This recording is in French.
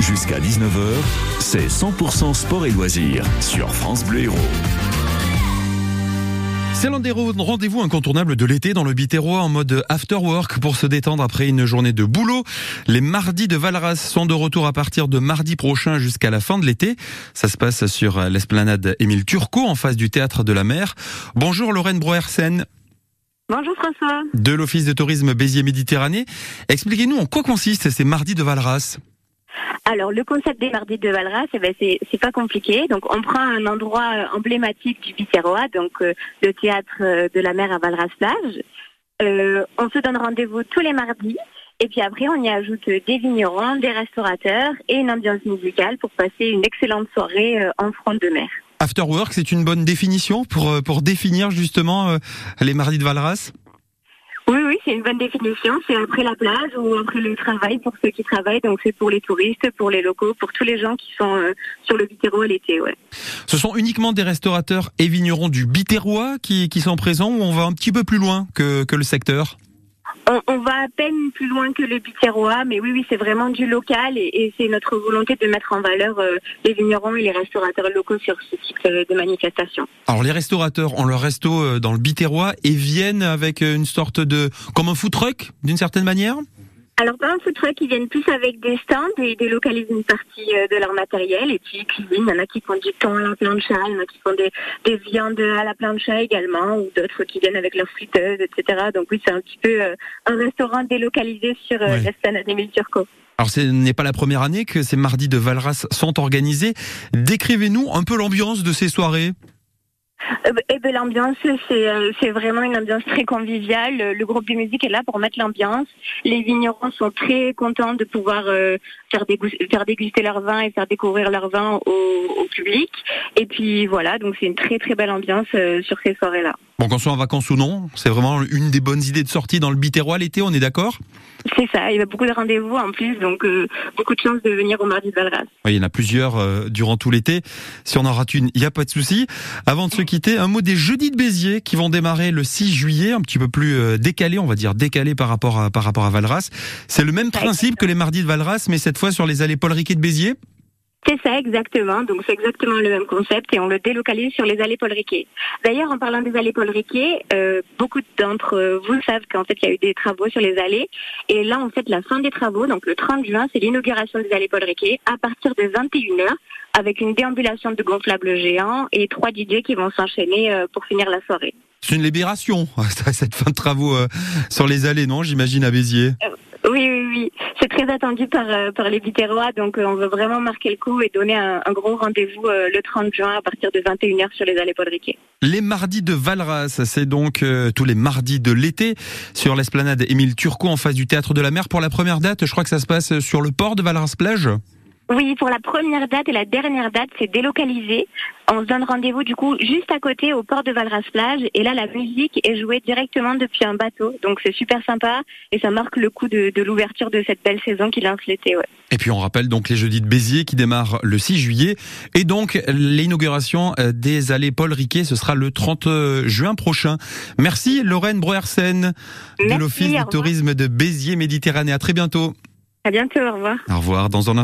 Jusqu'à 19h, c'est 100% sport et loisirs sur France Bleu Héros. C'est l'un des rendez-vous incontournables de l'été dans le Biterrois en mode after work pour se détendre après une journée de boulot. Les mardis de Valras sont de retour à partir de mardi prochain jusqu'à la fin de l'été. Ça se passe sur l'esplanade Émile Turcot en face du théâtre de la mer. Bonjour Lorraine Broersen. Bonjour François. De l'Office de tourisme Béziers Méditerranée. Expliquez-nous en quoi consistent ces mardis de Valras. Alors, le concept des mardis de Valras, eh ben, c'est pas compliqué. Donc, on prend un endroit euh, emblématique du Biterrois, donc euh, le théâtre euh, de la mer à Valras-Plage. on se donne rendez-vous tous les mardis. Et puis après, on y ajoute des vignerons, des restaurateurs et une ambiance musicale pour passer une excellente soirée en front de mer. After work, c'est une bonne définition pour définir justement les mardis de Valras? Oui, oui, c'est une bonne définition. C'est après la plage ou après le travail pour ceux qui travaillent. Donc c'est pour les touristes, pour les locaux, pour tous les gens qui sont euh, sur le Biterrois l'été. Ouais. Ce sont uniquement des restaurateurs et vignerons du Biterrois qui, qui sont présents ou on va un petit peu plus loin que, que le secteur? On, va à peine plus loin que le Biterrois, mais oui, oui, c'est vraiment du local et, c'est notre volonté de mettre en valeur euh, les vignerons et les restaurateurs locaux sur ce type de manifestation. Alors les restaurateurs ont leur resto euh, dans le Biterrois et viennent avec une sorte de comme un food truck d'une certaine manière? Alors, pas un food truck, ils viennent plus avec des stands et délocalisent une partie euh, de leur matériel. Et puis, ils cuisinent. Il y en a qui font du thon à la plancha, il y en a qui font des, des viandes à la plancha également, ou d'autres qui viennent avec leurs friteuses, etc. Donc, oui, c'est un petit peu euh, un restaurant délocalisé sur euh, l'Esplanade d'Émile Turcot. Alors, ce n'est pas la première année que ces mardis de Valras sont organisés. Décrivez-nous un peu l'ambiance de ces soirées. Euh, eh ben, l'ambiance, c'est, euh, c'est vraiment une ambiance très conviviale. Le groupe de musique est là pour mettre l'ambiance. Les vignerons sont très contents de pouvoir euh, faire, déguster, faire déguster leur vin et faire découvrir leur vin au, public. Et puis voilà, donc c'est une très très belle ambiance sur ces soirées-là. Bon, qu'on soit en vacances ou non, c'est vraiment une des bonnes idées de sortie dans le Biterrois l'été, on est d'accord? C'est ça, il y a beaucoup de rendez-vous en plus, donc euh, beaucoup de chance de venir au Mardi de Valras. Oui, il y en a plusieurs euh, durant tout l'été. Si on en rate une, il n'y a pas de souci. Avant de se quitter, un mot des jeudis de Béziers qui vont démarrer le 6 juillet, un petit peu plus euh, décalé, on va dire décalé par rapport à, par rapport à Valras. C'est le même principe que les mardis de Valras, mais cette fois sur les allées Paul Riquet de Béziers c'est ça, exactement. Donc, c'est exactement le même concept et on le délocalise sur les allées Paul Riquet. D'ailleurs, en parlant des allées Paul Riquet, euh, beaucoup d'entre vous savent qu'en fait, il y a eu des travaux sur les allées. Et là, en fait, la fin des travaux, donc le 30 juin, c'est l'inauguration des allées Paul Riquet à partir de 21h avec une déambulation de gonflables géants et trois DJ qui vont s'enchaîner euh, pour finir la soirée. C'est une libération, cette fin de travaux euh, sur les allées, non J'imagine à Béziers? Oui, oui, oui. Très attendu par, euh, par les Biterrois, donc euh, on veut vraiment marquer le coup et donner un, gros rendez-vous euh, le 30 juin à partir de 21h sur les allées Paul Riquet. Les mardis de Valras, c'est donc tous les mardis de l'été sur l'esplanade Émile Turcot en face du Théâtre de la Mer. Pour la première date, je crois que ça se passe sur le port de Valras-Plage oui, pour la première date et la dernière date, c'est délocalisé. On se donne rendez-vous du coup juste à côté au port de Valras-Plage et là la musique est jouée directement depuis un bateau. Donc c'est super sympa et ça marque le coup de, l'ouverture de cette belle saison qui lance l'été. Ouais. Et puis on rappelle donc les jeudis de Béziers qui démarrent le 6 juillet et donc l'inauguration euh, des allées Paul Riquet ce sera le 30 euh, juin prochain. Merci Lorraine Broersen de l'Office du tourisme de Béziers Méditerranée. À très bientôt. À bientôt, au revoir. Au revoir. Dans un